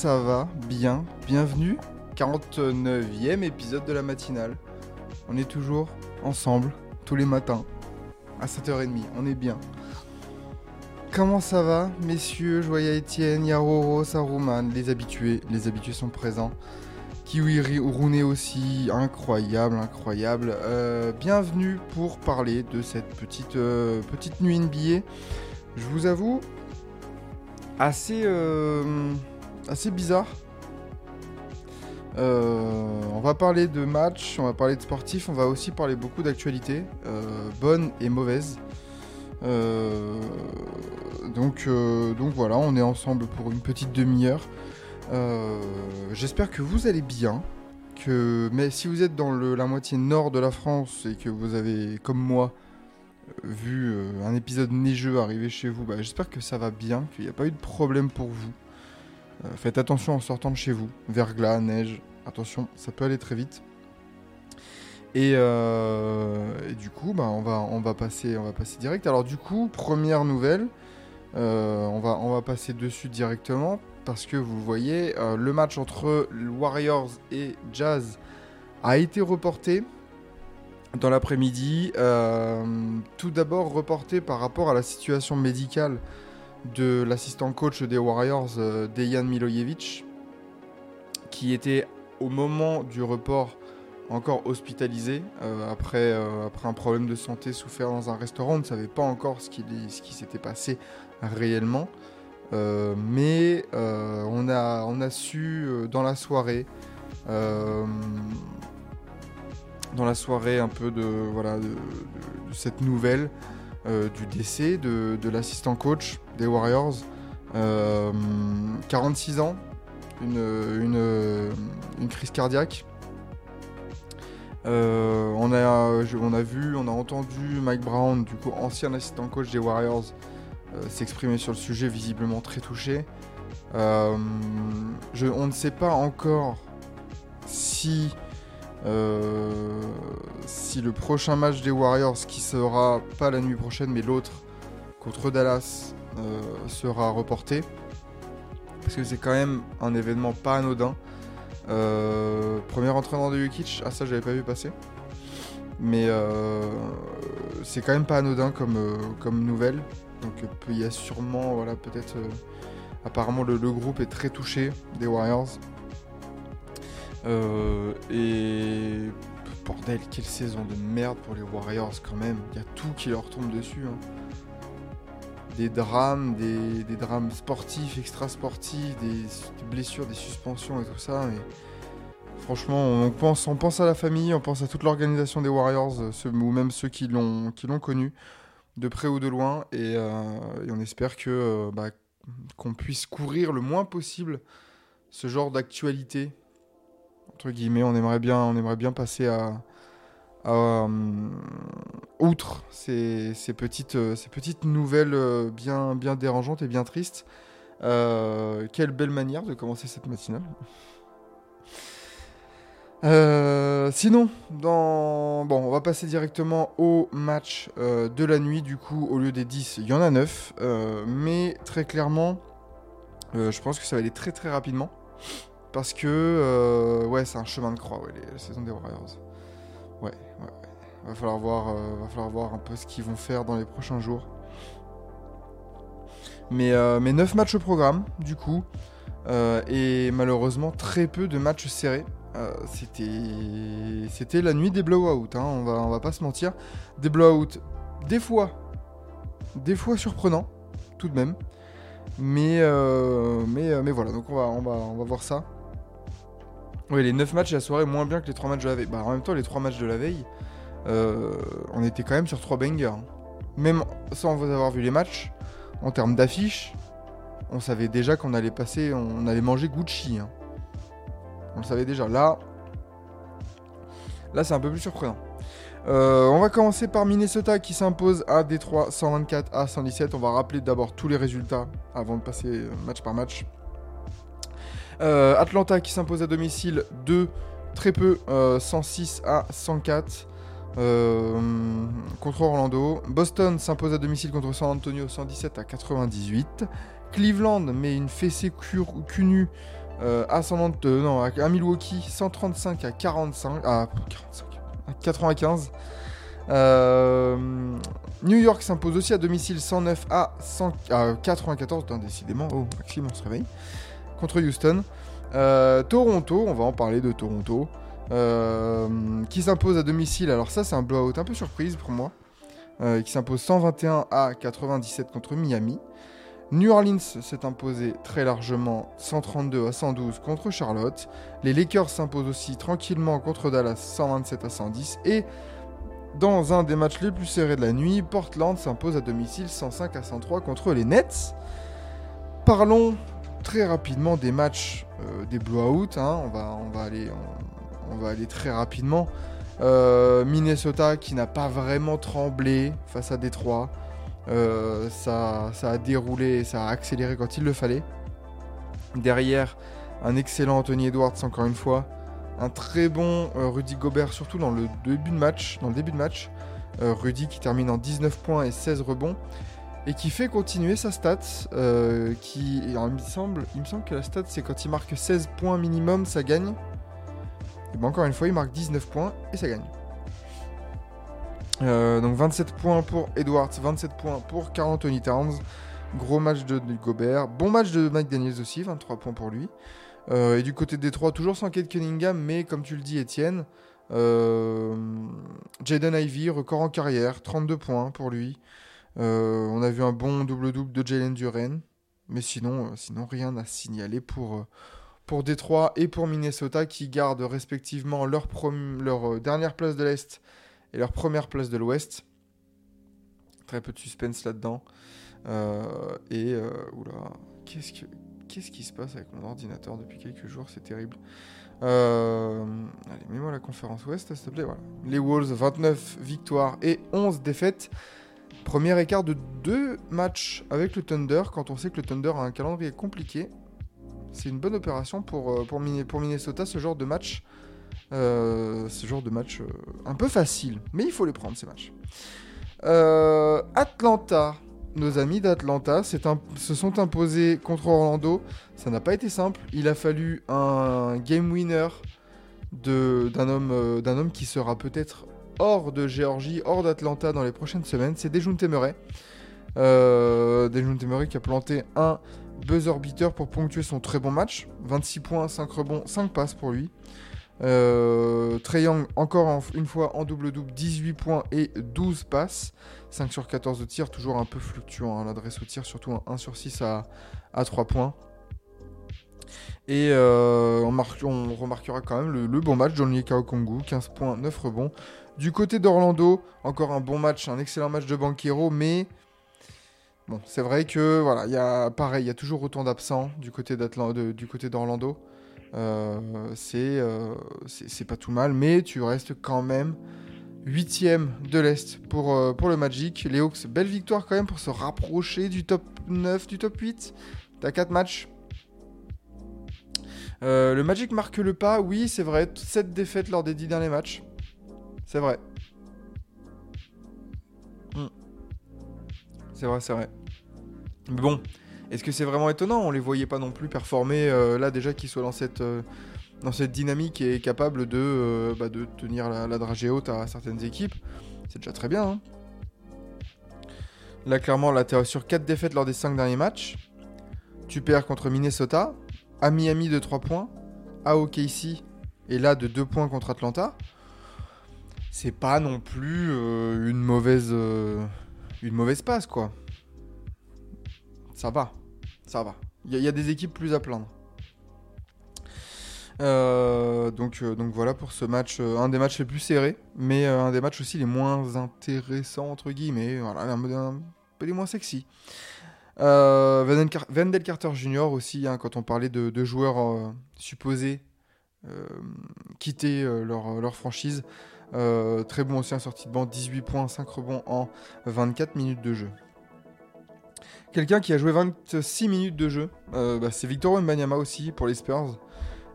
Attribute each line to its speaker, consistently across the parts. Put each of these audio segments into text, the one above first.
Speaker 1: Ça va Bien, bienvenue 49e épisode de la matinale. On est toujours ensemble, tous les matins, à 7h30, on est bien. Comment ça va, messieurs, Joya Etienne, Yaroro, Saruman, les habitués, les habitués sont présents. Kiwi Rune aussi, incroyable, incroyable. Euh, bienvenue pour parler de cette petite, euh, petite nuit NBA je vous avoue, assez, euh, assez bizarre. Euh, on va parler de matchs, on va parler de sportifs, on va aussi parler beaucoup d'actualités, euh, bonnes et mauvaises. Euh, donc, donc voilà, on est ensemble pour une petite demi-heure. J'espère que vous allez bien. Que, mais si vous êtes dans le- la moitié nord de la France et que vous avez, comme moi, vu un épisode neigeux arriver chez vous, bah, j'espère que ça va bien, qu'il n'y a pas eu de problème pour vous. Euh, faites attention en sortant de chez vous. Verglas, neige, attention, ça peut aller très vite. Et, euh, du coup, bah, on, va, passer, direct. Alors du coup, première nouvelle, euh, on, va, passer dessus directement parce que vous voyez, le match entre Warriors et Jazz a été reporté dans l'après-midi. Tout d'abord reporté par rapport à la situation médicale de l'assistant coach des Warriors, euh, Dejan Milojevic, qui était au moment du report encore hospitalisé euh, après, euh, après un problème de santé souffert dans un restaurant. On ne savait pas encore ce qui, s'était passé réellement. Mais on, a, su dans la soirée dans la soirée un peu de, cette nouvelle du décès de l'assistant coach des Warriors. Euh, 46 ans, une, crise cardiaque. Euh, on, a, on a vu, on a entendu Mike Brown, du coup ancien assistant coach des Warriors, euh, s'exprimer sur le sujet, visiblement très touché. Euh, je- on ne sait pas encore si euh, si le prochain match des Warriors, qui sera pas la nuit prochaine mais l'autre contre Dallas, euh, sera reporté. Parce que c'est quand même un événement pas anodin. Euh, premier entraînement de Jokic, ah ça j'avais pas vu passer. Mais euh, c'est quand même pas anodin comme, nouvelle. Donc il y a sûrement, voilà, peut-être... apparemment le, groupe est très touché des Warriors. Et bordel, quelle saison de merde pour les Warriors quand même. Il y a tout qui leur tombe dessus. hein. Des drames, des, drames sportifs, extra-sportifs, des, des blessures, des suspensions et tout ça. Franchement, on pense, à la famille, on pense à toute l'organisation des Warriors, euh, ou même ceux qui l'ont connu, de près ou de loin. Et, euh, on espère que euh, bah, qu'on puisse couvrir le moins possible ce genre d'actualité entre guillemets, on aimerait bien, passer à, euh, outre ces, ces petites, euh, ces petites nouvelles euh, bien, dérangeantes et bien tristes. Quelle belle manière de commencer cette matinale. Sinon, bon, on va passer directement au match de la nuit. Du coup, au lieu des 10, il y en a 9. euh, mais très clairement, je pense que ça va aller très très rapidement. Parce que, ouais, c'est un chemin de croix, la saison des Warriors. Ouais, ouais. Va falloir voir, euh, va falloir voir un peu ce qu'ils vont faire dans les prochains jours. Mais, euh, mais 9 matchs au programme, du coup. euh, et malheureusement, très peu de matchs serrés. C'était, c'était la nuit des blowouts, hein, on, va, on va pas se mentir. Des blowouts, des fois, des fois surprenants, tout de même. Mais, mais, mais voilà, donc on va, on va, on va voir ça. Oui, les 9 matchs de la soirée, moins bien que les 3 matchs de la veille. Bah, en même temps, les 3 matchs de la veille, euh, on était quand même sur 3 bangers. hein. Même sans vous avoir vu les matchs, en termes d'affiches, on savait déjà qu'on allait passer, on allait manger Gucci. hein. On le savait déjà. Là, là c'est un peu plus surprenant. Euh, on va commencer par Minnesota qui s'impose à Détroit 124 à 117. On va rappeler d'abord tous les résultats avant de passer match par match. Euh, Atlanta qui s'impose à domicile de très peu, euh, 106 à 104 euh, contre Orlando. Boston s'impose à domicile contre San Antonio 117 à 98. Cleveland met une fessée cul, cul nu euh, à, San Ant- euh, non, à, Milwaukee 135 à 45 à, 45, à 95. Euh, New York s'impose aussi à domicile 109 à, 100 à 94. Putain, décidément, oh, Maxime, on se réveille. Contre Houston. Euh, Toronto, on va en parler de Toronto. euh, qui s'impose à domicile. Alors, ça, c'est un blowout un peu surprise pour moi. euh, qui s'impose 121 à 97 contre Miami. New Orleans s'est imposé très largement 132 à 112 contre Charlotte. Les Lakers s'imposent aussi tranquillement contre Dallas 127 à 110. Et dans un des matchs les plus serrés de la nuit, Portland s'impose à domicile 105 à 103 contre les Nets. Parlons très rapidement des matchs euh, des blowouts. hein. On, va, aller, très rapidement. Euh, Minnesota qui n'a pas vraiment tremblé face à Détroit. Euh, ça, a déroulé, ça a accéléré quand il le fallait. Derrière, un excellent Anthony Edwards encore une fois. Un très bon Rudy Gobert, surtout dans le début de match. Dans le début de match. Rudy qui termine en 19 points et 16 rebonds. Et qui fait continuer sa stat. euh, qui, il, me semble, me semble que la stat, c'est quand il marque 16 points minimum, ça gagne. Et ben encore une fois, il marque 19 points et ça gagne. Euh, donc 27 points pour Edwards, 27 points pour Carl Anthony Towns. Gros match de, Gobert. Bon match de Mike Daniels aussi, 23 points pour lui. Euh, et du côté de Détroit, toujours sans Kate Cunningham, mais comme tu le dis, Étienne, Jaden Ivey, record en carrière, 32 points pour lui. Euh, on a vu un bon double-double de Jalen Duren. Mais sinon, euh, sinon rien à signaler pour, euh, pour Détroit et pour Minnesota qui gardent respectivement leur, leur dernière place de l'Est et leur première place de l'Ouest. Très peu de suspense là-dedans. Et oula, qu'est-ce que qu'est-ce qui se passe avec mon ordinateur depuis quelques jours? C'est terrible. Allez, mets-moi la conférence Ouest, s'il te plaît. Voilà. Les Wolves, 29 victoires et 11 défaites. Premier écart de deux matchs avec le Thunder quand on sait que le Thunder a un calendrier compliqué. C'est une bonne opération pour, euh, pour, Min- pour Minnesota, ce genre de match. Euh, ce genre de match euh, un peu facile, mais il faut les prendre ces matchs. Atlanta, nos amis d'Atlanta se sont imposés contre Orlando. Ça n'a pas été simple. Il a fallu un game winner d'un homme, d'un homme qui sera peut-être hors de Géorgie, hors d'Atlanta dans les prochaines semaines. C'est Dejounte Murray. Euh, Dejounte Murray qui a planté un buzzer beater pour ponctuer son très bon match. 26 points, 5 rebonds, 5 passes pour lui. Euh, encore en- une fois en double-double, 18 points et 12 passes. 5 sur 14 de tir, toujours un peu fluctuant hein, l'adresse au tir, surtout un 1 sur 6 à, à 3 points. Et euh, on, marque- on remarquera quand même le, bon match Johnny Kongu, 15 points, 9 rebonds. Du côté d'Orlando, encore un bon match, un excellent match de Banquero, mais bon, c'est vrai que voilà, il y a pareil, il y a toujours autant d'absents du côté d'Orlando. Euh, c'est euh, c'est pas tout mal, mais tu restes quand même huitième de l'Est pour, euh, pour le Magic. Les Hawks, belle victoire quand même pour se rapprocher du top 9, du top 8. T'as 4 matchs. Le Magic marque le pas, oui, c'est vrai. 7 défaites lors des 10 derniers matchs. C'est vrai. Hmm. C'est vrai, c'est vrai. Mais bon, est-ce que c'est vraiment étonnant? On les voyait pas non plus performer euh, là déjà qu'ils soient dans cette, euh, dans cette dynamique et capable de, euh, bah, de tenir la, la dragée haute à certaines équipes. C'est déjà très bien. hein. Là, clairement, là, t'es sur 4 défaites lors des 5 derniers matchs. Tu perds contre Minnesota, à Miami de 3 points, à OKC et là de 2 points contre Atlanta. C'est pas non plus euh, une mauvaise euh, une mauvaise passe quoi. Ça va, ça va. Il y, a- des équipes plus à plaindre. Euh, donc, donc voilà pour ce match, un des matchs les plus serrés, mais un des matchs aussi les moins intéressants entre guillemets, un, peu les moins sexy. Wendell, Car- Wendell Carter Jr. aussi, hein, quand on parlait de, joueurs supposés quitter leur franchise. Euh, très bon aussi en sortie de banc, 18 points, 5 rebonds en 24 minutes de jeu. Quelqu'un qui a joué 26 minutes de jeu, euh, bah, c'est Victor Wembanyama aussi pour les Spurs.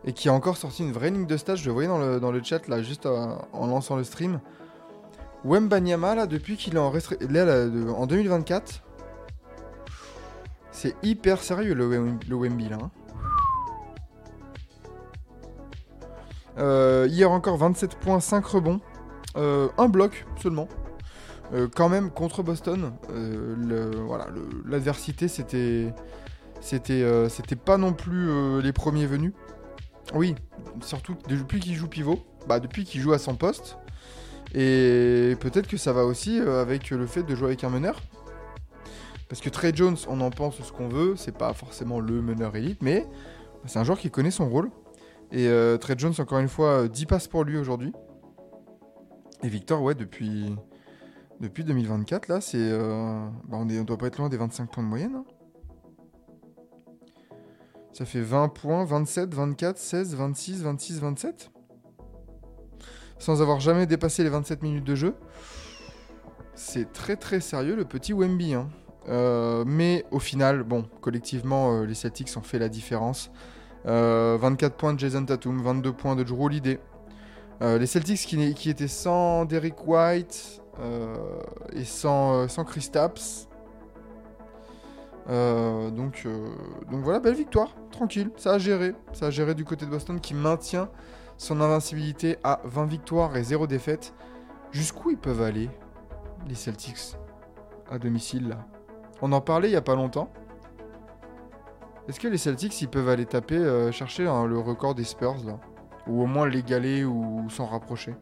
Speaker 1: Et qui a encore sorti une vraie ligne de stage, je le voyais dans le, chat là, juste euh, en lançant le stream. Wembanyama, là, depuis qu'il est en, là, en 2024, c'est hyper sérieux le, Wem- le Wemby là. hein. Hier encore 27 points, 5 rebonds, un bloc seulement. Euh, quand même contre Boston, euh, voilà, l'adversité c'était euh, pas non plus euh, les premiers venus. Oui, surtout depuis qu'il joue pivot, bah depuis qu'il joue à son poste. Et peut-être que ça va aussi euh, avec le fait de jouer avec un meneur. Parce que Trey Jones, on en pense ce qu'on veut, c'est pas forcément le meneur élite, mais c'est un joueur qui connaît son rôle. Et euh, Trey Jones, encore une fois, euh, 10 passes pour lui aujourd'hui. Et Victor, ouais, depuis, depuis 2024, là, c'est. euh, bah, on, on doit pas être loin des 25 points de moyenne. hein. Ça fait 20 points, 27, 24, 16, 26, 26, 27. Sans avoir jamais dépassé les 27 minutes de jeu. C'est très très sérieux le petit Wemby. hein. Euh, mais au final, bon, collectivement, euh, les Celtics ont fait la différence. Euh, 24 points de Jason Tatum, 22 points de Drew Holiday. Euh, les Celtics qui, étaient sans Derrick White euh, et sans, euh, sans Chris donc, donc voilà, belle victoire, tranquille, ça a géré. Ça a géré du côté de Boston qui maintient son invincibilité à 20 victoires et 0 défaites. Jusqu'où ils peuvent aller, les Celtics, à domicile là? On en parlait il y a pas longtemps. Est-ce que les Celtics ils peuvent aller taper, chercher hein, le record des Spurs là? Ou au moins l'égaler ou s'en rapprocher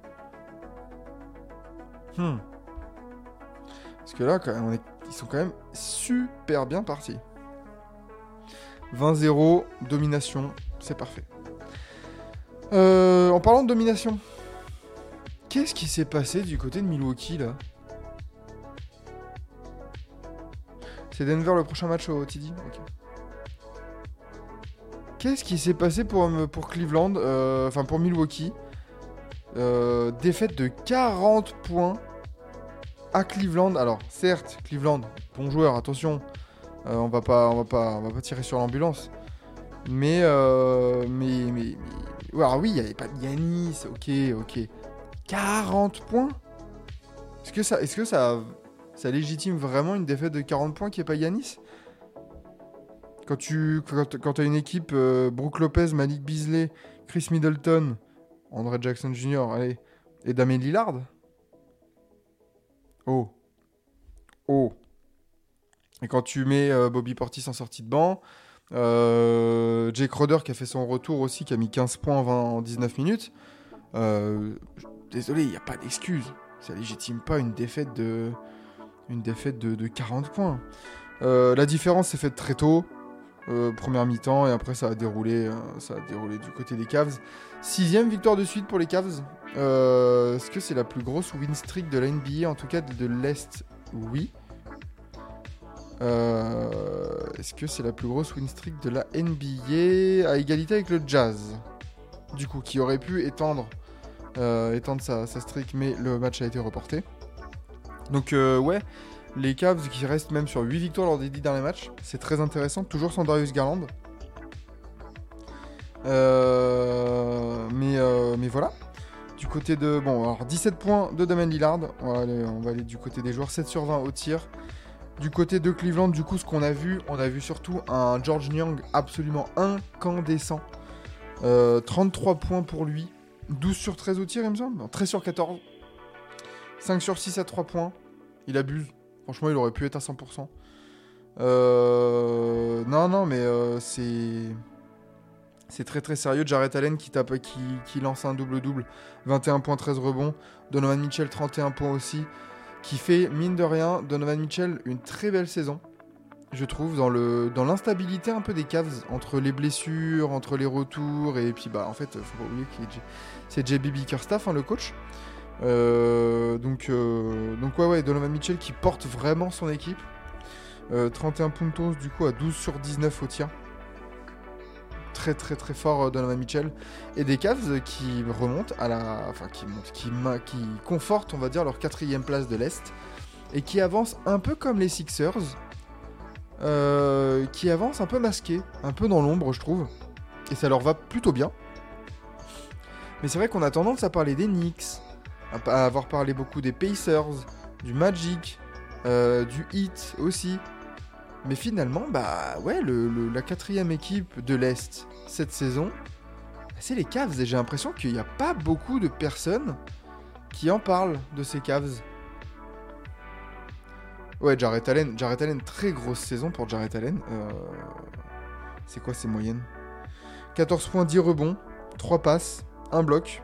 Speaker 1: Hmm. Parce que là, quand même, ils sont quand même super bien partis. 20-0, domination, c'est parfait. Euh, en parlant de domination, qu'est-ce qui s'est passé du côté de Milwaukee là? C'est Denver le prochain match au TD Ok. Qu'est-ce qui s'est passé pour, me- pour Cleveland, euh, enfin pour Milwaukee Euh, Défaite de 40 points à Cleveland. Alors certes, Cleveland, bon joueur, attention, euh, on va pas, on va pas, on va pas tirer sur l'ambulance. Mais, euh, mais, mais, mais- alors oui, il y avait pas de Yanis, ok, ok. 40 points Est-ce que ça, est-ce que ça, ça légitime vraiment une défaite de 40 points qui est pas Yanis Quand tu, quand, as une équipe, euh, Brook Lopez, Malik Beasley, Chris Middleton, André Jackson Jr., allez, et Damien Lillard Oh. Oh. Et quand tu mets euh, Bobby Portis en sortie de banc, euh, Jake Roder qui a fait son retour aussi, qui a mis 15 points en, 20 en 19 minutes, euh, désolé, il n'y a pas d'excuse. Ça légitime pas une défaite de, une défaite de, de 40 points. La différence s'est faite très tôt, euh, première mi-temps, et après ça a déroulé, euh, ça a déroulé du côté des Cavs. Sixième victoire de suite pour les Cavs. Euh, Est-ce que c'est la plus grosse win streak de la NBA, en tout cas de, l'Est? Oui. Est-ce que c'est la plus grosse win streak de la NBA à égalité avec le Jazz? Du coup, qui aurait pu étendre, étendre sa, sa streak, mais le match a été reporté. Donc ouais, les Cavs qui restent même sur 8 victoires lors des 10 derniers matchs, c'est très intéressant, toujours sans Darius Garland. Euh, mais, euh, mais voilà. Du côté de. Bon, alors 17 points de Damien Lillard. On va, aller, du côté des joueurs 7 sur 20 au tir. Du côté de Cleveland, du coup, ce qu'on a vu, on a vu surtout un George Niang absolument incandescent. Euh, 33 points pour lui. 12 sur 13 au tir, il me semble. Non, 13 sur 14. 5 sur 6 à 3 points. Il abuse. Franchement, il aurait pu être à 100%. Euh, Non, non, mais euh, c'est. C'est très très sérieux. Jarrett Allen qui, tape, qui, lance un double-double. 21 points, 13 rebonds. Donovan Mitchell, 31 points aussi. Qui fait, mine de rien, Donovan Mitchell, une très belle saison. Je trouve, dans l'instabilité un peu des Cavs, entre les blessures, entre les retours, et puis bah en fait, faut pas oublier que c'est JB Bickerstaff, hein, le coach. Euh, donc, euh, donc ouais, ouais, Donovan Mitchell qui porte vraiment son équipe. Euh, 31 puntos du coup à 12 sur 19 au tir. Très très très fort euh, Donovan Mitchell. Et des Cavs qui remontent à la. Enfin qui montent, qui, qui confortent on va dire leur quatrième place de l'Est. Et qui avancent un peu comme les Sixers. euh, qui avancent un peu masqués, un peu dans l'ombre je trouve. Et ça leur va plutôt bien. Mais c'est vrai qu'on a tendance à parler des Knicks, avoir parlé beaucoup des Pacers, du Magic, euh, du Heat aussi. Mais finalement, bah ouais, la quatrième équipe de l'Est cette saison, bah, c'est les Cavs. Et j'ai l'impression qu'il n'y a pas beaucoup de personnes qui en parlent de ces Cavs. Ouais, Jarrett Allen, Jarrett Allen, très grosse saison pour Jarrett Allen. Euh, C'est quoi ses moyennes? 14 points, 10 rebonds, 3 passes, 1 bloc.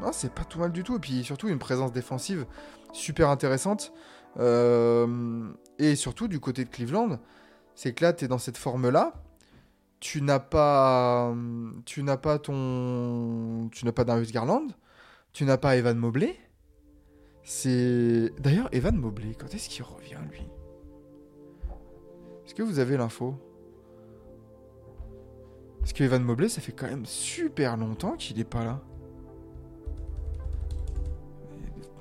Speaker 1: Non, c'est pas tout mal du tout. Et puis surtout, une présence défensive super intéressante. Euh, et surtout, du côté de Cleveland, c'est que là, tu dans cette forme-là. Tu n'as pas, tu n'as pas ton, tu n'as pas Darius Garland, tu n'as pas Evan Mobley. C'est d'ailleurs Evan Mobley. Quand est-ce qu'il revient lui? Est-ce que vous avez l'info? Parce que Evan Mobley, ça fait quand même super longtemps qu'il est pas là.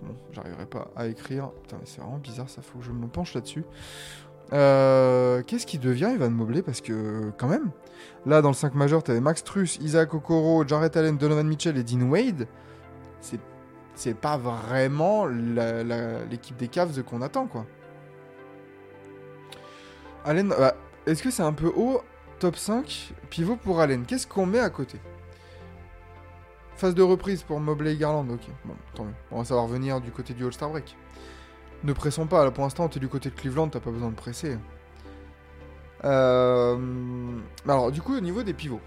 Speaker 1: Bon, j'arriverai pas à écrire. Putain, mais c'est vraiment bizarre, ça faut que je me penche là-dessus. Euh, Qu'est-ce qui devient Evan Mobley? Parce que, quand même, là dans le 5 majeur, t'avais Max Truss, Isaac Okoro, Jarrett Allen, Donovan Mitchell et Dean Wade. C'est c'est pas vraiment l'équipe des Cavs qu'on attend, quoi. Allen, bah, est-ce que c'est un peu haut Top 5, pivot pour Allen? Qu'est-ce qu'on met à côté? Phase de reprise pour Mobley et Garland, ok. Bon, tant mieux. On va savoir venir du côté du All-Star Break. Ne pressons pas, là pour l'instant, t'es du côté de Cleveland, t'as pas besoin de presser. Euh... Alors, du coup, au niveau des pivots.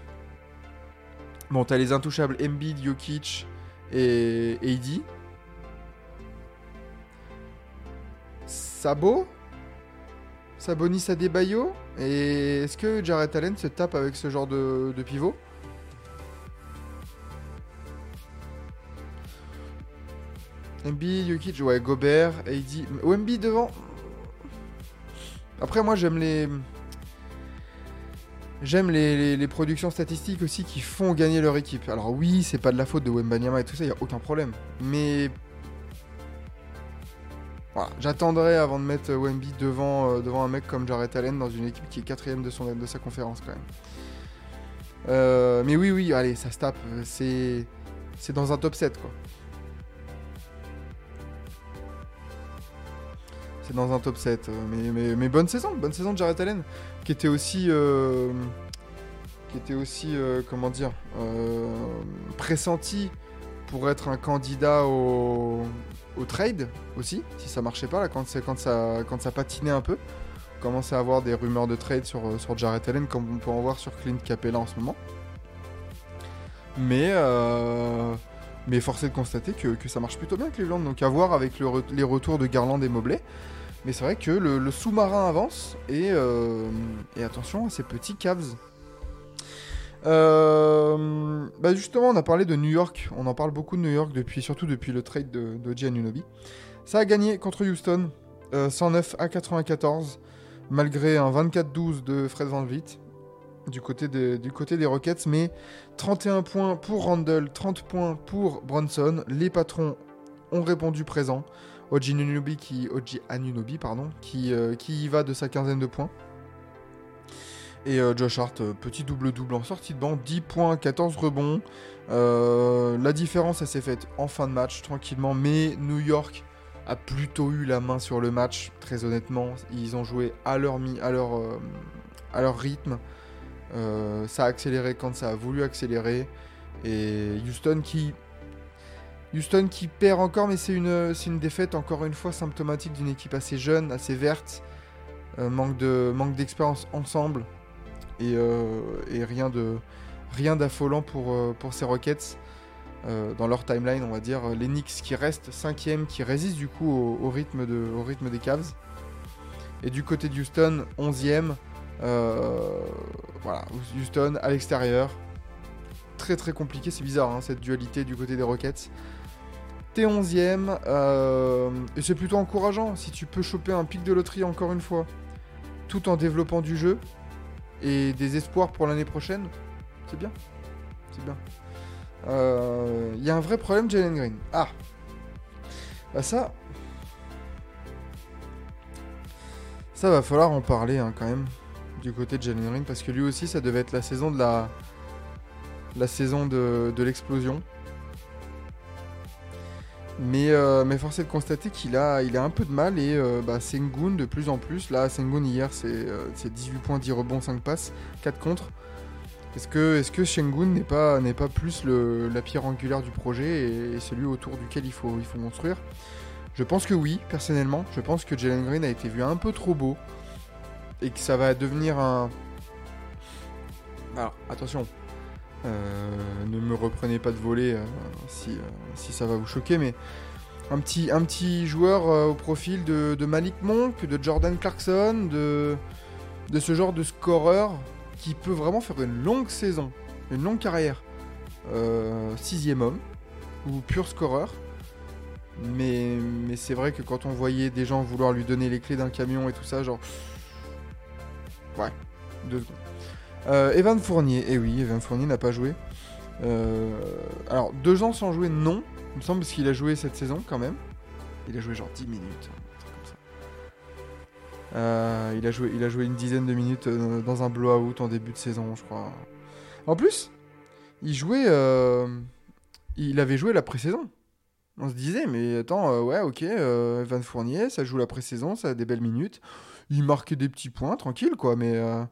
Speaker 1: Bon, t'as les intouchables Embiid, Jokic et AD. Sabo Sabonis Adebayo Et est-ce que Jarrett Allen se tape avec ce genre de, de pivot? Embiid, Jokic, ouais, Gobert, AD... Embiid devant Après, moi, j'aime les... J'aime les, productions statistiques aussi qui font gagner leur équipe. Alors oui, c'est pas de la faute de Wembanyama et tout ça, il a aucun problème. Mais voilà, j'attendrai avant de mettre Wemby devant, euh, un mec comme Jarrett Allen dans une équipe qui est quatrième de, de sa conférence quand même. Euh, mais oui, oui, allez, ça se tape. c'est dans un top 7 quoi. C'est dans un top 7. euh, Mais, mais, bonne saison, bonne saison de Jarrett Allen, qui était aussi, euh, qui était aussi, euh, comment dire, pressenti pour être un candidat au, au trade aussi, si ça marchait pas là, quand, quand, ça, quand ça patinait un peu. On commençait à avoir des rumeurs de trade sur, sur Jarrett Allen, comme on peut en voir sur Clint Capella en ce moment. Mais, mais force est de constater que, que ça marche plutôt bien Cleveland, donc à voir avec les retours de Garland et Mobley. Mais c'est vrai que le, sous-marin avance et, euh, et attention à ces petits Cavs. Euh, bah justement, on a parlé de New York. On en parle beaucoup de New York depuis, surtout depuis le trade de, de Giannunobi. Ça a gagné contre Houston, euh, 109 à 94, malgré un 24-12 de Fred Van Vliet du côté, des, Rockets, mais 31 points pour Randall, 30 points pour Bronson. Les patrons ont répondu présent. Oji Anunobi qui, pardon, qui, euh, qui y va de sa quinzaine de points. Et euh, Josh Hart, euh, petit double-double en sortie de banc, 10 points, 14 rebonds. La différence, elle s'est faite en fin de match, tranquillement, mais New York a plutôt eu la main sur le match, très honnêtement. Ils ont joué à leur rythme. Euh, ça a accéléré quand ça a voulu accélérer. Et Houston qui, Houston qui perd encore, mais c'est une, une défaite encore une fois symptomatique d'une équipe assez jeune, assez verte. Euh, manque de manque d'expérience ensemble et, euh, et rien de rien d'affolant pour, pour ces Rockets dans leur timeline on va dire les Knicks qui restent cinquième qui résistent du coup au, au rythme de au rythme des Cavs et du côté de Houston 11e euh, voilà Houston à l'extérieur très très compliqué c'est bizarre hein, cette dualité du côté des Rockets T'es 11ème, euh, et c'est plutôt encourageant si tu peux choper un pic de loterie encore une fois tout en développant du jeu et des espoirs pour l'année prochaine, c'est bien. C'est bien. Euh, Il y a un vrai problème, Jalen Green. Ah Bah ça. Ça va falloir en parler hein, quand même du côté de Jalen Green parce que lui aussi ça devait être la saison de la la saison de, l'explosion. Mais, euh, mais force est de constater qu'il a, il a un peu de mal et euh, bah, Sengun de plus en plus. Là, Sengun hier, c'est euh, c'est 18 points, 10 rebonds, 5 passes, 4 contre. Est-ce que, est que Sengun n'est pas, pas plus le- la pierre angulaire du projet et, et celui autour duquel il faut, il faut construire? Je pense que oui, personnellement. Je pense que Jalen Green a été vu un peu trop beau et que ça va devenir un. Alors, attention. Euh, ne me reprenez pas de voler euh, si, euh, si ça va vous choquer, mais un petit, joueur au profil de, de Malik Monk, de Jordan Clarkson, de, de ce genre de scoreur qui peut vraiment faire une longue saison, une longue carrière. Sixième homme ou pur scoreur. Mais, mais c'est vrai que quand on voyait des gens vouloir lui donner les clés d'un camion et tout ça, genre. Ouais, deux secondes. Euh, Evan Fournier, eh oui, Evan Fournier n'a pas joué. Euh, alors, deux ans sans jouer, non. Il me semble parce qu'il a joué cette saison quand même. Il a joué genre 10 minutes. Euh, il, a joué, il a joué une dizaine de minutes dans un blowout en début de saison, je crois. En plus, il jouait. il avait joué la pré-saison. On se disait, mais attends, ouais, ok, Evan Fournier, ça joue la pré-saison, ça a des belles minutes. Il marquait des petits points, tranquille, quoi, mais. euh,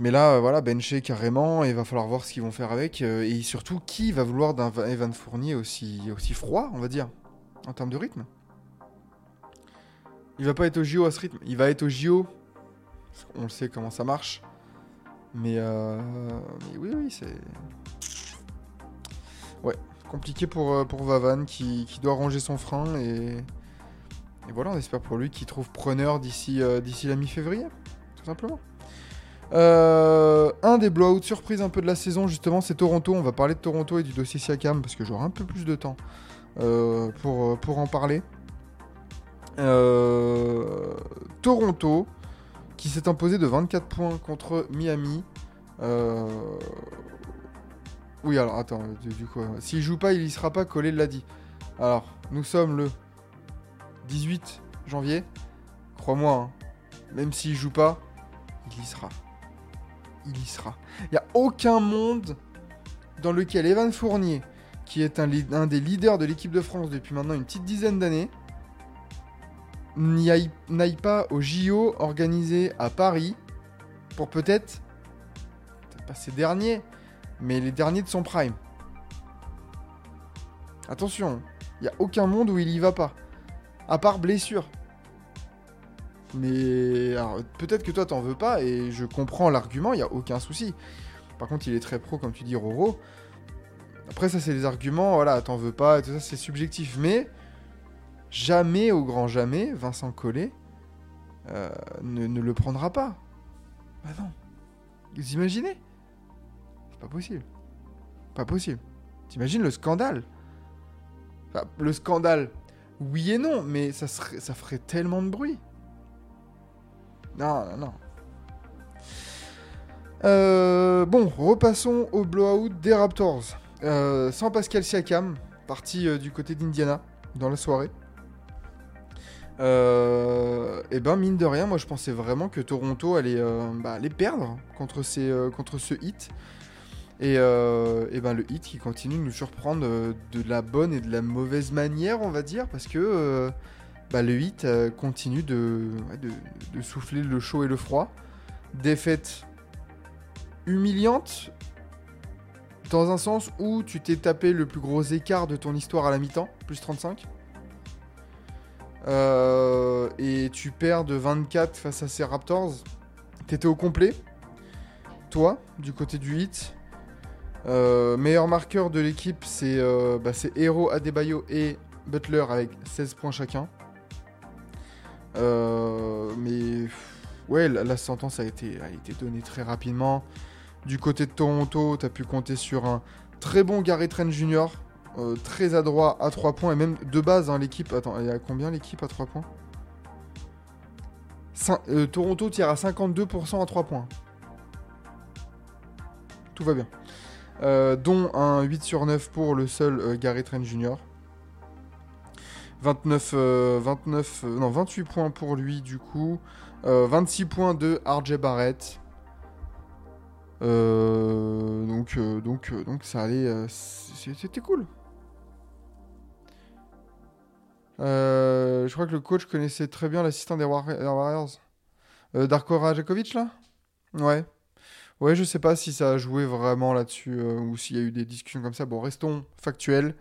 Speaker 1: mais là, euh, voilà, benché carrément, et il va falloir voir ce qu'ils vont faire avec. euh, et surtout, qui va vouloir d'un Va- Evan Fournier aussi, aussi froid, on va dire, en termes de rythme? Il va pas être au JO à ce rythme. Il va être au JO, le sait comment ça marche. Mais, euh, mais oui, oui, c'est. Ouais, compliqué pour, pour Vavan qui, qui doit ranger son frein. Et, et voilà, on espère pour lui qu'il trouve preneur d'ici euh, la mi-février, tout simplement. Euh, un des blowouts surprises un peu de la saison, justement, c'est Toronto. On va parler de Toronto et du dossier Siakam parce que j'aurai un peu plus de temps euh, pour, pour en parler. Toronto qui s'est imposé de 24 points contre Miami. Oui, alors attends, du, coup, s'il joue pas, il y sera pas, Collet l'a dit. Alors, nous sommes le 18 janvier. Crois-moi, hein, même s'il joue pas, il y sera il y sera. Il n'y a aucun monde dans lequel Evan Fournier, qui est un, des leaders de l'équipe de France depuis maintenant une petite dizaine d'années, n'aille pas au JO organisé à Paris pour peut-être, peut-être pas ses derniers, mais les derniers de son prime. Attention, il n'y a aucun monde où il y va pas. À part blessure. Mais peut-être que toi t'en veux pas et je comprends l'argument, il y a aucun souci. Par contre, il est très pro comme tu dis Roro. Après ça c'est des arguments, voilà, t'en veux pas tout ça c'est subjectif mais jamais au grand jamais Vincent Collet euh, ne, ne le prendra pas. Bah non. Vous imaginez? C'est pas possible. Pas possible. T'imagines le scandale? Enfin, le scandale, oui et non, mais ça, ferait tellement de bruit. Non, non, non. Euh, bon, repassons au blowout des Raptors. Euh, sans Pascal Siakam, parti euh, du côté d'Indiana dans la soirée. Et ben mine de rien, moi je pensais vraiment que Toronto allait, bah, perdre contre ce hit. Et, euh, ben le hit qui continue de nous surprendre euh, de la bonne et de la mauvaise manière, on va dire, parce que euh, bah, le hit euh, continue de, souffler le chaud et le froid. Défaite humiliante, dans un sens où tu t'es tapé le plus gros écart de ton histoire à la mi-temps, plus 35. Euh, et tu perds de 24 face à ces Raptors. T'étais au complet. Toi, du côté du hit. Euh, meilleur marqueur de l'équipe, c'est euh, bah, c'est Hero, Adebayo et Butler avec 16 points chacun. Euh, mais ouais, la, sentence a été, a été donnée très rapidement. Du côté de Toronto, tu as pu compter sur un très bon Gary Trent Jr., très adroit à 3 points, et même de base, hein, l'équipe. Attends, il y a combien l'équipe à 3 points? Toronto tire à 52% à 3 points. Tout va bien. Euh, dont un 8 sur 9 pour le seul euh, Gary Trent Jr. 29, euh, 29, euh, non, 28 points pour lui du coup. Euh, 26 points de RJ Barrett. Euh, donc, euh, donc, euh, donc ça allait. euh, C'était cool. Euh, je crois que le coach connaissait très bien l'assistant des War- des Warriors. Euh, Darko Rajakovic là? Ouais. Ouais, je sais pas si ça a joué vraiment là-dessus euh, ou s'il y a eu des discussions comme ça. Bon, restons factuels.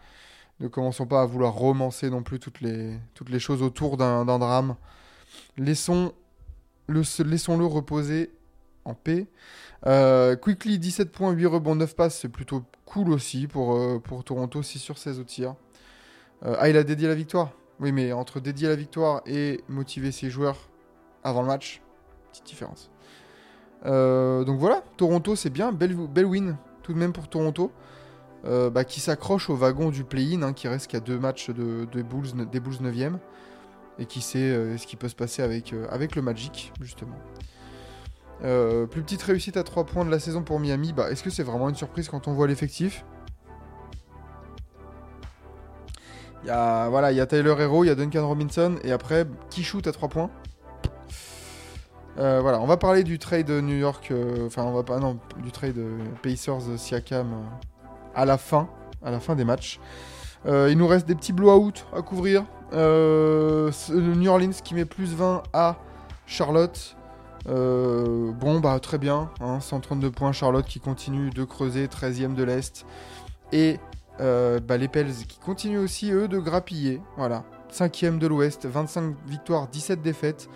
Speaker 1: Ne commençons pas à vouloir romancer non plus toutes les, toutes les choses autour d'un drame. Laissons, le, laissons-le reposer en paix. Euh, Quickly, 17 points, 8 rebonds, 9 passes, c'est plutôt cool aussi pour, euh, pour Toronto, 6 sur 16 au tir. Ah, il a dédié la victoire Oui, mais entre dédier la victoire et motiver ses joueurs avant le match, petite différence. Euh, donc voilà, Toronto, c'est bien, belle, win tout de même pour Toronto. Euh, bah, qui s'accroche au wagon du play-in, hein, qui reste qu'à deux matchs Bulls, des Bulls 9e, et qui sait euh, ce qui peut se passer avec, avec le Magic, justement. Plus petite réussite à 3 points de la saison pour Miami, bah, est-ce que c'est vraiment une surprise quand on voit l'effectif? Il voilà, il y a Tyler Hero, il y a Duncan Robinson, et après, qui shoot à 3 points? Euh, voilà, on va parler du trade New York, euh, enfin on va pas, non, du trade Pacers Siakam euh, à la fin, à la fin des matchs. Il nous reste des petits blowouts à couvrir. New Orleans qui met plus 20 à Charlotte. Bon, bah très bien. hein, 132 points. Charlotte qui continue de creuser, 13ème de l'Est. Et bah, les Pels qui continuent aussi, eux, de grappiller. Voilà. 5ème de l'Ouest, 25 victoires, 17 défaites.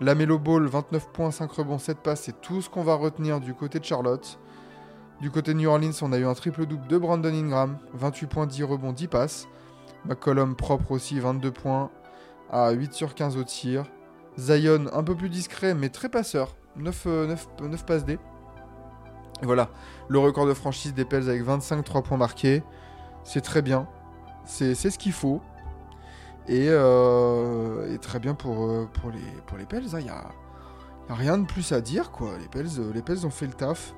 Speaker 1: La Melo Ball, 29 points, 5 rebonds, 7 passes. C'est tout ce qu'on va retenir du côté de Charlotte. Du côté de New Orleans, on a eu un triple-double de Brandon Ingram, 28 points, 10 rebonds, 10 passes. McCollum propre aussi, 22 points, à 8 sur 15 au tir. Zion, un peu plus discret, mais très passeur, 9, euh, 9, 9 passes D. Voilà, le record de franchise des Pels avec 25 3 points marqués. C'est très bien, c'est ce qu'il faut. Et, euh, et très bien pour, euh, pour, les, pour les Pels, il n'y a, rien de plus à dire. quoi. Les Pels, euh, les Pels ont fait le taf.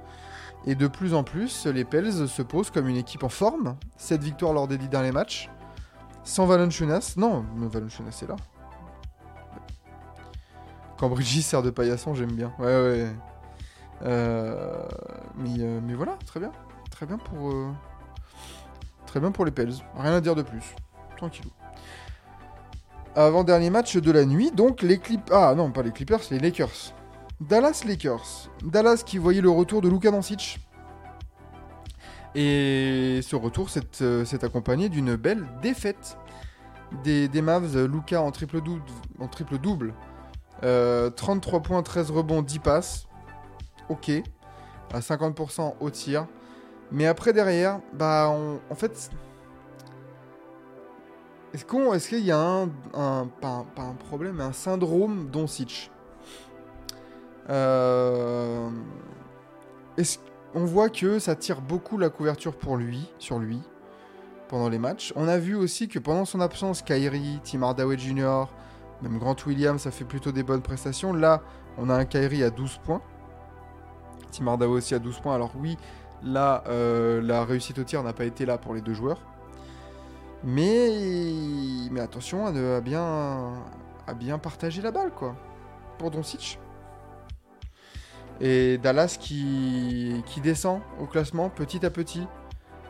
Speaker 1: Et de plus en plus, les Pels se posent comme une équipe en forme. 7 victoires lors des 10 derniers matchs. Sans Valanciunas. Non, mais Valanciunas est là. Quand Brigitte sert de paillasson, j'aime bien. Ouais, ouais. Mais, voilà, très bien. Très bien pour... Très bien pour les Pels. Rien à dire de plus. Tranquillou. Avant-dernier match de la nuit, donc les Clippers... Ah non, pas les Clippers, les Lakers. Dallas Lakers. Dallas qui voyait le retour de Luka Doncic. Et ce retour s'est euh, accompagné d'une belle défaite des, Mavs. Luka en triple-double. En triple -double. Euh, 33 points, 13 rebonds, 10 passes. Ok. À 50% au tir. Mais après, derrière, bah, en fait... Est-ce qu'il y a un, problème, un syndrome Doncic euh, on voit que ça tire beaucoup la couverture pour lui, sur lui, pendant les matchs. On a vu aussi que pendant son absence, Kyrie, Tim Hardaway Jr., même Grant Williams, ça fait plutôt des bonnes prestations. Là, on a un Kyrie à 12 points. Tim Hardaway aussi à 12 points. Alors oui, là, euh, la réussite au tir n'a pas été là pour les deux joueurs. Mais, mais attention à, ne- bien, à bien partager la balle, quoi. Pour Doncic. Et Dallas qui, qui descend au classement petit à petit.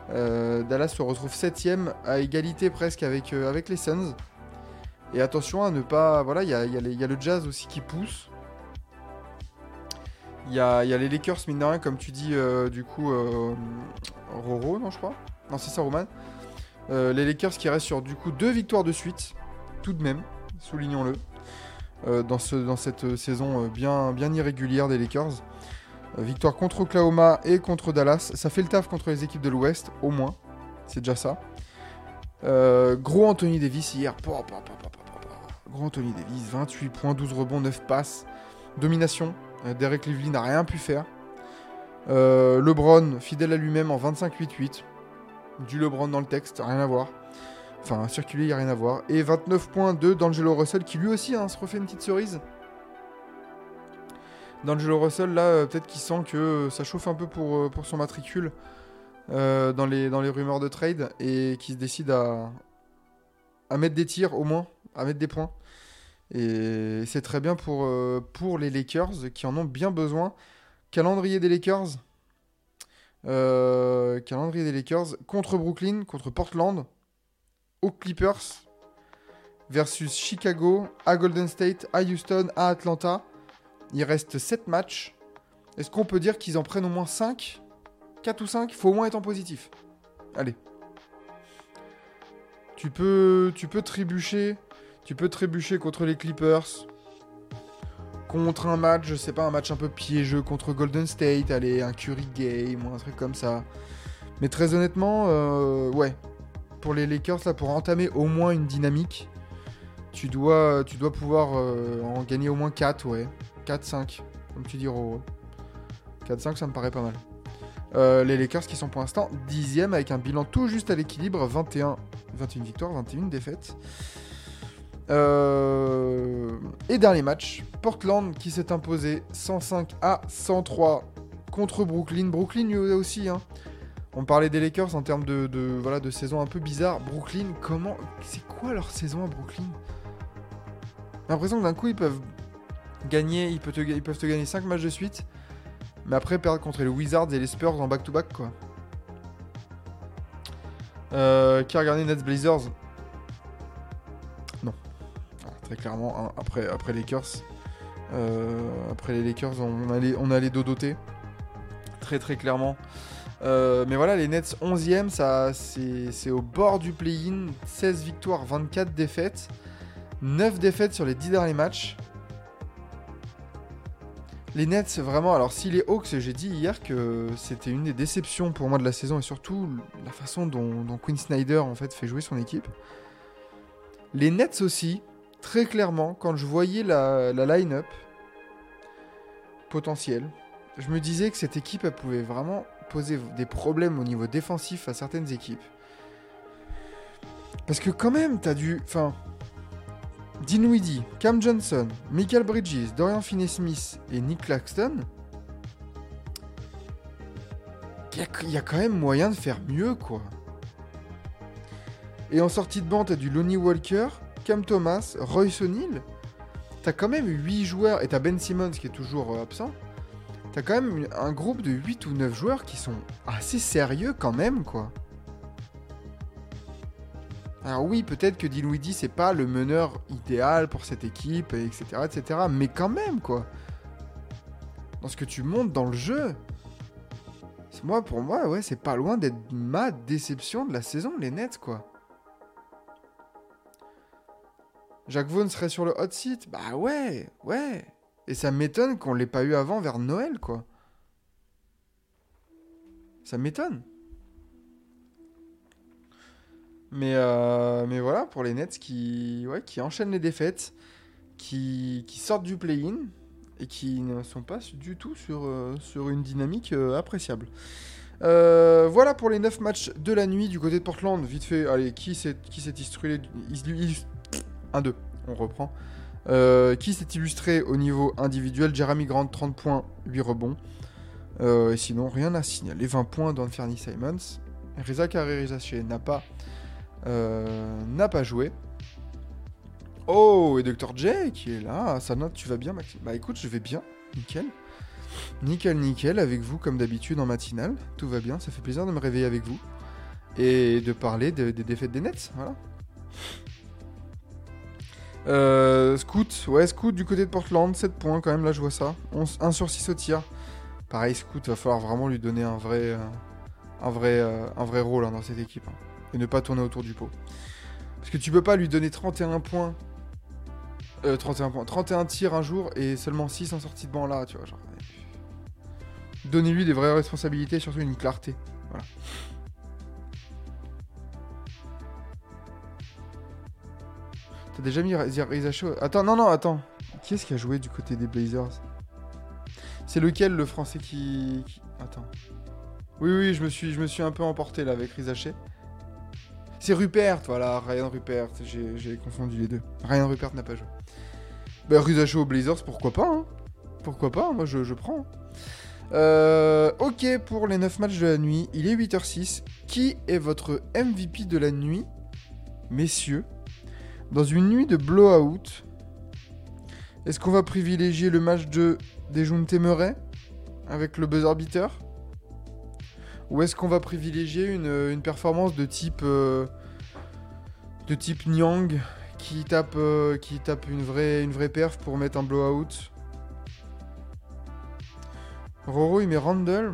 Speaker 1: Euh, Dallas se retrouve 7ème à égalité presque avec, euh, avec les Suns. Et attention à ne pas. Voilà, il y a, y a le Jazz aussi qui pousse. Il y a, y a les Lakers, mine de rien, comme tu dis, euh, du coup, Roro, non, je crois Non, c'est ça, Roman. Euh, les Lakers qui restent sur, du coup, deux victoires de suite, tout de même, soulignons-le, euh, dans, ce, dans cette euh, saison bien, bien irrégulière des Lakers. Victoire contre Oklahoma et contre Dallas. Ça fait le taf contre les équipes de l'Ouest, au moins. C'est déjà ça. Gros Anthony Davis hier. Gros Anthony Davis, 28 points, 12 rebonds, 9 passes. Domination. Derek Lively n'a rien pu faire. LeBron, fidèle à lui-même en 25-8-8. Du LeBron dans le texte, rien à voir. Enfin, circulé, il n'y a rien à voir. Et 29 points de d'Angelo Russell qui lui aussi hein, se refait une petite cerise. D'Angelo Russell, là, euh, peut-être qu'il sent que euh, ça chauffe un peu pour, euh, son matricule dans, les, rumeurs de trade et qu'il se décide à, à mettre des tirs au moins, à mettre des points. Et c'est très bien pour, pour les Lakers qui en ont bien besoin. Calendrier des Lakers? Euh, calendrier des Lakers contre Brooklyn, contre Portland, aux Clippers, versus Chicago, à Golden State, à Houston, à Atlanta. Il reste 7 matchs. Est-ce qu'on peut dire qu'ils en prennent au moins 5 4 ou 5 Il faut au moins être en positif. Allez. Tu peux, tu peux trébucher. Tu peux trébucher contre les Clippers. Contre un match, je sais pas, un match un peu piégeux contre Golden State. Allez, un Curry game ou un truc comme ça. Mais très honnêtement, euh, ouais. Pour les Lakers, là, pour entamer au moins une dynamique, tu dois, pouvoir euh, en gagner au moins 4, ouais. 4-5, comme tu dis, Roro. 4-5, ça me paraît pas mal. Euh, les Lakers qui sont pour l'instant 10 avec un bilan tout juste à l'équilibre 21, 21 victoires, 21 défaites. Euh, Et dernier match, Portland qui s'est imposé 105 à 103 contre Brooklyn. Brooklyn lui aussi, hein. On parlait des Lakers en termes de, voilà, de saison un peu bizarre. Brooklyn, comment. C'est quoi leur saison à Brooklyn? J'ai l'impression que d'un coup ils peuvent gagner, ils peuvent, te, ils peuvent te gagner 5 matchs de suite, mais après perdre contre les Wizards et les Spurs en back-to-back quoi. Euh, qui a regardé Nets Blazers? Clairement, hein, après, après Lakers. euh, après les Lakers, on a les, on. Très très clairement. Euh, mais voilà, les Nets 11e, ça, c'est c'est au bord du play-in. 16 victoires, 24 défaites. 9 défaites sur les 10 derniers matchs. Les Nets, vraiment, alors si les Hawks, j'ai dit hier que c'était une des déceptions pour moi de la saison et surtout la façon dont, dont Quinn Snyder en fait fait jouer son équipe. Les Nets aussi, très clairement, quand je voyais la, line-up potentielle, je me disais que cette équipe, elle pouvait vraiment poser des problèmes au niveau défensif à certaines équipes. Parce que quand même, t'as dû... Enfin, Dinwiddie, Cam Johnson, Michael Bridges, Dorian Finney-Smith et Nick Claxton, il y, y a quand même moyen de faire mieux, quoi. Et en sortie de banc, t'as du Lonnie Walker, Cam Thomas, Royce O'Neal. T'as quand même 8 joueurs, et t'as Ben Simmons qui est toujours euh, absent. T'as quand même un groupe de 8 ou 9 joueurs qui sont assez sérieux quand même, quoi. Alors oui, peut-être que Dinwiddie, c'est pas le meneur idéal pour cette équipe, etc., etc. Mais quand même, quoi. Dans ce que tu montes dans le jeu. Moi, pour moi, ouais, c'est pas loin d'être ma déception de la saison, les Nets, quoi. Jacques Vaughn serait sur le hot seat Bah ouais, ouais. Et ça m'étonne qu'on l'ait pas eu avant vers Noël, quoi. Ça m'étonne. Mais, euh, mais voilà, pour les Nets qui, ouais, qui enchaînent les défaites, qui, qui sortent du play-in et qui ne sont pas du tout sur, euh, une dynamique euh, appréciable. Euh, voilà pour les 9 matchs de la nuit du côté de Portland. Vite fait, allez, qui s'est illustré 1-2, on reprend. Euh, qui s'est illustré au niveau individuel? Jeremy Grant, 30 points, 8 rebonds. Euh, et sinon, rien à signaler. 20 points d'Anthony Simons. Reza Carrerizache n'a pas, euh, n'a pas joué. Oh, et Dr. J qui est là. Ça note, tu vas bien, Maxime? Bah écoute, je vais bien. Nickel. Nickel, nickel, avec vous comme d'habitude en matinale. Tout va bien, ça fait plaisir de me réveiller avec vous. Et de parler de- des défaites des Nets, voilà. Euh, Scoot, ouais, Scoot du côté de Portland, 7 points quand même, là je vois ça. 1 sur 6 au tir. Pareil, Scoot, va falloir vraiment lui donner un vrai, euh, euh, rôle hein, dans cette équipe. hein. Et ne pas tourner autour du pot. Parce que tu peux pas lui donner 31 points. Euh, 31 points. 31 tirs un jour et seulement 6 en sortie de banc là, tu vois. Genre. Donnez-lui des vraies responsabilités, surtout une clarté. Voilà. T'as déjà mis Shaw Attends, non, non, attends. Qui est-ce qui a joué du côté des Blazers? C'est lequel le français qui... Attends. Oui, oui, je me suis, je me suis un peu emporté là avec Rizaché. C'est Rupert, voilà, Ryan Rupert. J'ai j'ai confondu les deux. Ryan Rupert n'a pas joué. Bah, Rizaché aux Blazers, pourquoi pas, hein Pourquoi pas Moi, je, je prends. Euh, ok, pour les 9 matchs de la nuit, il est 8h06. Qui est votre MVP de la nuit, messieurs? Dans une nuit de blowout, est-ce qu'on va privilégier le match de Dejun Temeray avec le buzzer beater? Ou est-ce qu'on va privilégier une, une performance de type euh, de type Nyang qui tape euh, qui tape une vraie une vraie perf pour mettre un blowout? Roro il met Randall.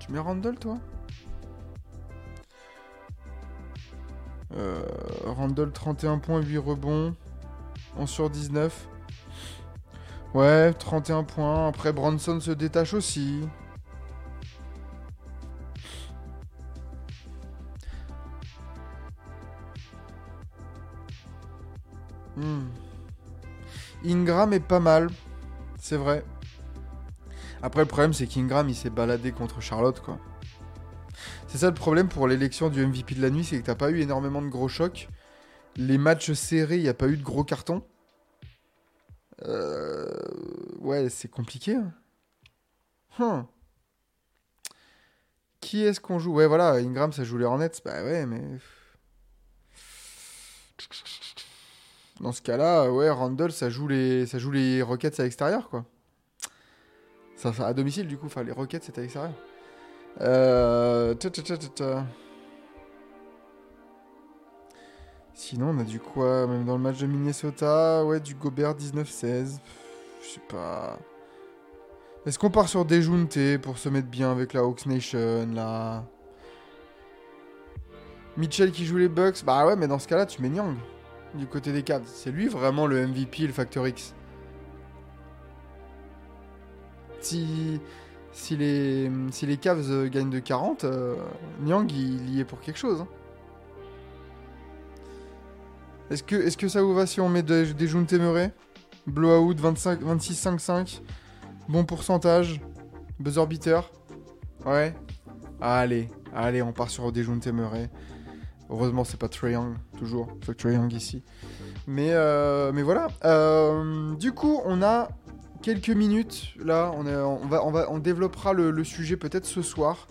Speaker 1: Tu mets Randall toi? Euh, Randall 31 points, 8 rebonds. 11 sur 19. Ouais, 31 points. Après, Bronson se détache aussi. Hmm. Ingram est pas mal. C'est vrai. Après, le problème, c'est qu'Ingram, il s'est baladé contre Charlotte, quoi. C'est ça le problème pour l'élection du MVP de la nuit, c'est que t'as pas eu énormément de gros chocs. Les matchs serrés, il a pas eu de gros cartons. Euh, Ouais, c'est compliqué. hein. Hum. Qui est-ce qu'on joue? Ouais, voilà, Ingram, ça joue les Hornets. Bah ouais, mais... Dans ce cas-là, ouais, Randall, ça joue les, ça Rockets à l'extérieur, quoi. Ça- à domicile, du coup. Enfin, les Rockets, c'est à l'extérieur. Euh... Sinon, on a du quoi Même dans le match de Minnesota, ouais, du Gobert 19-16. Je sais pas. Est-ce qu'on part sur Dejunte pour se mettre bien avec la Hawks Nation, là? Mitchell qui joue les Bucks? Bah ouais, mais dans ce cas-là, tu mets Nyang du côté des Cavs. C'est lui vraiment le MVP, le Factor X. Si, si, les, si les Cavs euh, gagnent de 40, euh, Nyang, il y est pour quelque chose. hein. Est-ce que, est que ça vous va si on met des, des Jun Temeré Blowout 25 26-5-5. Bon pourcentage. Buzzer beater. Ouais. Allez, allez, on part sur des Jun Temeré. Heureusement, c'est pas Young, toujours. Fuck Young ici. Mais, euh, mais voilà. Euh, du coup, on a quelques minutes. Là, on, va, on, développera le, sujet peut-être ce soir.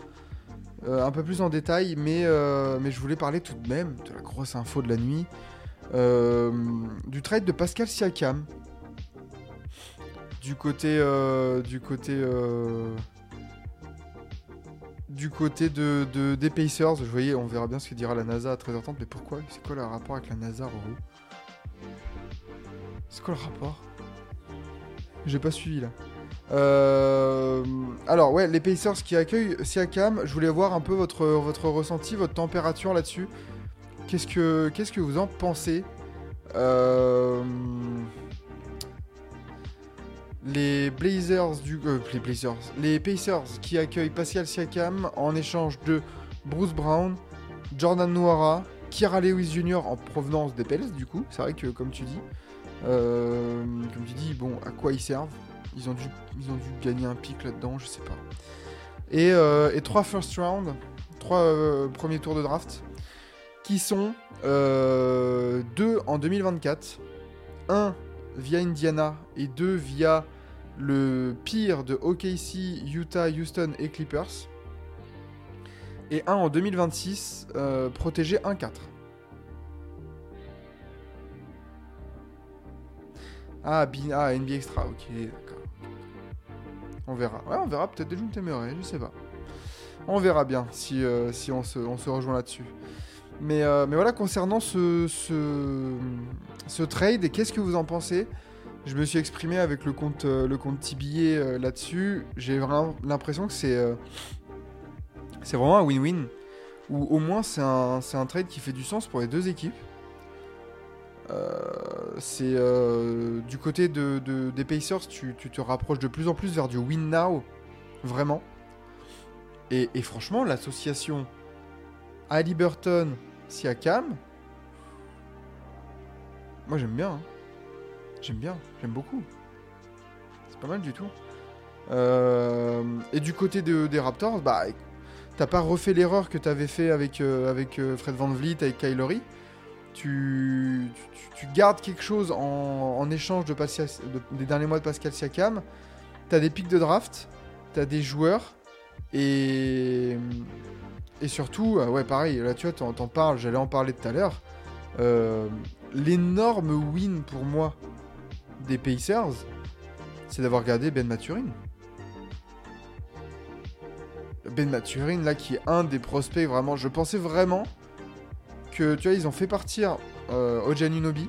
Speaker 1: euh, un peu plus en détail. Mais, euh, mais je voulais parler tout de même de la grosse info de la nuit. Euh, du trade de Pascal Siakam. Du côté. du côté. du côté de, de- des Pacers, je voyais, on verra bien ce que dira la NASA à 13h30, mais pourquoi? C'est quoi le rapport avec la NASA, Roro? C'est quoi le rapport? J'ai pas suivi là. Euh, alors ouais, les Pacers qui accueillent Siakam, je voulais voir un peu votre, votre ressenti, votre température là-dessus. Qu'est-ce que, qu'est-ce que vous en pensez Euh, Les Blazers du... euh, les Blazers. Les Pacers qui accueillent Pascal Siakam en échange de Bruce Brown, Jordan Noara, Kira Lewis Jr. en provenance des Pels du coup. C'est vrai que comme tu dis, euh, comme tu dis, bon, à quoi ils servent? Ils ont, dû, ils ont dû gagner un pic là-dedans, je sais pas. Et, euh, trois first round, trois euh, premiers tours de draft, qui sont deux en 2024, un via Indiana et deux via le pire de OKC, Utah, Houston et Clippers. Et un en 2026, euh, protégé 1-4. Ah, ah, NBA Extra, ok, d'accord. On verra. Ouais, on verra peut-être des je sais pas. On verra bien si, euh, on, se, rejoint là-dessus. Mais, euh, voilà, concernant ce, ce, trade, qu'est-ce que vous en pensez? Je me suis exprimé avec le compte, euh, le là-dessus. J'ai vraiment l'impression que c'est c'est vraiment un win-win. Ou au moins, c'est un, c'est un trade qui fait du sens pour les deux équipes. Euh, c'est euh, du côté de, de- des Pacers, tu, te rapproches de plus en plus vers du win now, vraiment. Et, franchement, l'association Halliburton Siakam, moi j'aime bien. hein. J'aime bien, j'aime beaucoup. C'est pas mal du tout. Euh, et du côté de- des Raptors, bah, t'as pas refait l'erreur que t'avais fait avec, avec Fred Van Vliet, avec Kylori. Tu, gardes quelque chose en, échange des derniers mois de Pascal Siakam. Tu as des pics de draft, tu as des joueurs, et, et surtout, euh, ouais, pareil, là tu vois, t'en, t'en parles, j'allais en parler tout à l'heure. Euh, l'énorme win pour moi des Pacers, c'est d'avoir gardé Ben Maturin. Ben Maturin, là, qui est un des prospects vraiment. Je pensais vraiment que, tu vois, ils ont fait partir euh, Oji Anunoby,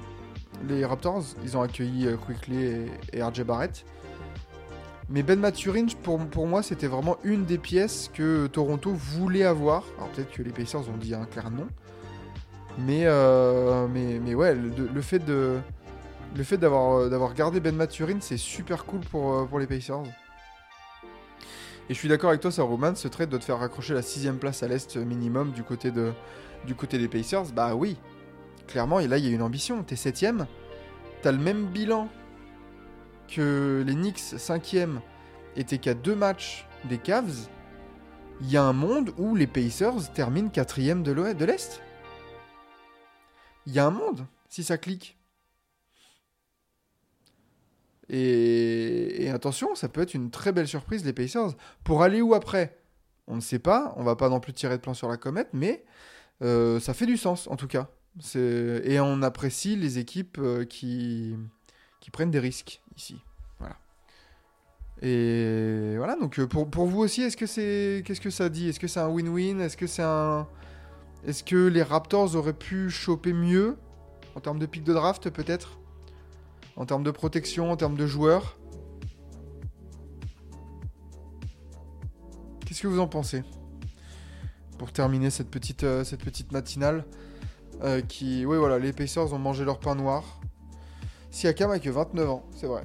Speaker 1: les Raptors. Ils ont accueilli euh, Quickly et, et RJ Barrett. Mais Ben Maturin, pour, pour moi, c'était vraiment une des pièces que Toronto voulait avoir. Alors peut-être que les Pacers ont dit un clair non. Mais, euh, mais, mais ouais, le, fait de. Le fait d'avoir euh, d'avoir gardé Ben Maturin, c'est super cool pour, euh, pour les Pacers. Et je suis d'accord avec toi, ça, Roman, ce trade doit te faire raccrocher la sixième place à l'Est minimum du côté, de, du côté des Pacers. Bah oui, clairement, là, il y a une ambition. T'es septième, t'as le même bilan que les Knicks, cinquième, et t'es qu'à deux matchs des Cavs. Il y a un monde où les Pacers terminent quatrième de l'Ouest- de l'Est. Il y a un monde, si ça clique. Et, et attention, ça peut être une très belle surprise, les Pacers. Pour aller où après? On ne sait pas. On va pas non plus tirer de plan sur la comète, mais euh, ça fait du sens, en tout cas. Et on apprécie les équipes euh, qui... prennent des risques ici. Voilà. Et voilà, donc euh, pour, vous aussi, est-ce que c'est. Qu'est-ce que ça dit? Est-ce que c'est un win-win? Est-ce que. Est-ce que les Raptors auraient pu choper mieux en termes de pic de draft, peut-être? En termes de protection, en termes de joueurs? Qu'est-ce que vous en pensez? Pour terminer cette petite, euh, cette petite matinale, euh, qui. Oui, voilà, les Pacers ont mangé leur pain noir. Siakam a que 29 ans, c'est vrai.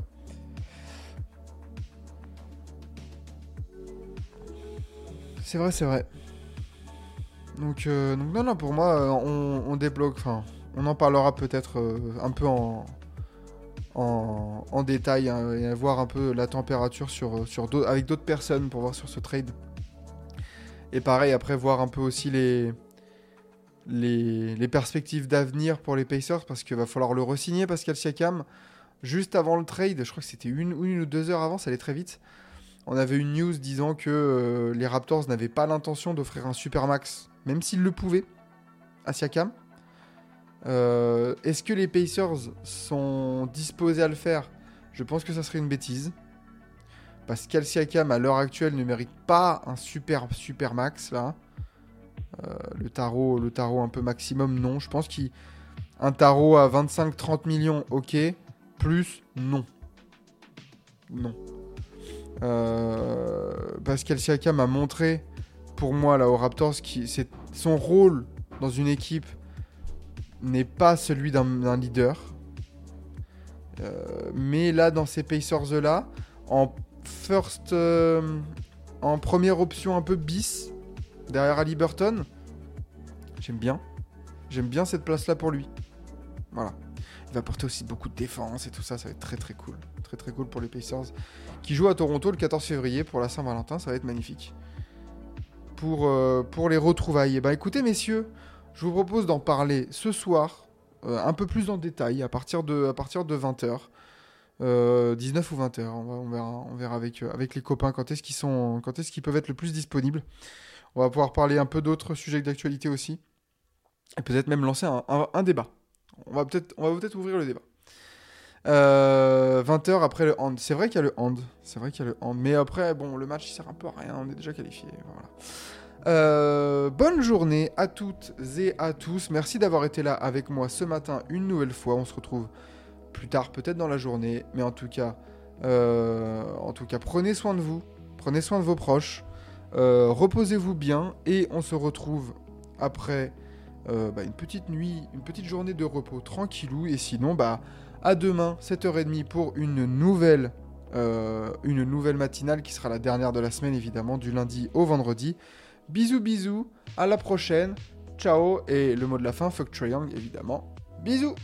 Speaker 1: C'est vrai, c'est vrai. Donc, euh, non, non, pour moi, on, débloque. Enfin, on en parlera peut-être un peu en, en, détail hein, et voir un peu la température sur, sur avec d'autres personnes pour voir sur ce trade. Et pareil, après, voir un peu aussi les, perspectives d'avenir pour les Pacers parce qu'il va falloir le re-signer, Pascal Siakam. Juste avant le trade, je crois que c'était une, une ou deux heures avant, ça allait très vite. On avait une news disant que euh, les Raptors n'avaient pas l'intention d'offrir un supermax, même s'ils le pouvaient, à Siakam. Euh, Est-ce que les Pacers sont disposés à le faire? Je pense que ça serait une bêtise. Pascal Siakam, à l'heure actuelle, ne mérite pas un super, super max, là. Euh, le tarot, le tarot un peu maximum, non. Je pense qu'un tarot à 25-30 millions, ok. Plus, non. Non. Euh, Pascal Siakam a montré, pour moi, là, aux Raptors, son rôle dans une équipe n'est pas celui d'un, d'un leader. Euh, mais là, dans ces Pacers-là, en first... euh, en première option un peu bis, derrière Ali Burton, j'aime bien. J'aime bien cette place-là pour lui. Voilà. Il va porter aussi beaucoup de défense et tout ça, ça va être très très cool. Très très cool pour les Pacers. Qui jouent à Toronto le 14 février pour la Saint-Valentin, ça va être magnifique. Pour, euh, pour les retrouvailles. Et bah écoutez messieurs, je vous propose d'en parler ce soir, euh, un peu plus en détail, à partir de, à partir de 20h. 19 ou 20h, on, va- on verra, on verra avec, euh, avec les copains quand est-ce qu'ils sont, quand est-ce qu'ils peuvent être le plus disponibles. On va pouvoir parler un peu d'autres sujets d'actualité aussi. Et peut-être même lancer un, débat. On va peut-être on va peut-être ouvrir le débat. 20h après le hand. C'est vrai qu'il y a le hand. C'est vrai qu'il y a le hand. Mais après, bon, le match il sert un peu à rien. On est déjà qualifié. Euh, bonne journée à toutes et à tous. Merci d'avoir été là avec moi ce matin une nouvelle fois. On se retrouve plus tard, peut-être dans la journée. Mais en tout cas, euh, en tout cas, prenez soin de vous. Prenez soin de vos proches. Euh, Reposez-vous bien. Et on se retrouve après euh, bah, une petite nuit, une petite journée de repos tranquillou. Et sinon, bah, à demain, 7h30 pour une nouvelle, une nouvelle matinale qui sera la dernière de la semaine, évidemment, du lundi au vendredi. Bisous, bisous, à la prochaine. Ciao. Et le mot de la fin, fuck Young, évidemment. Bisous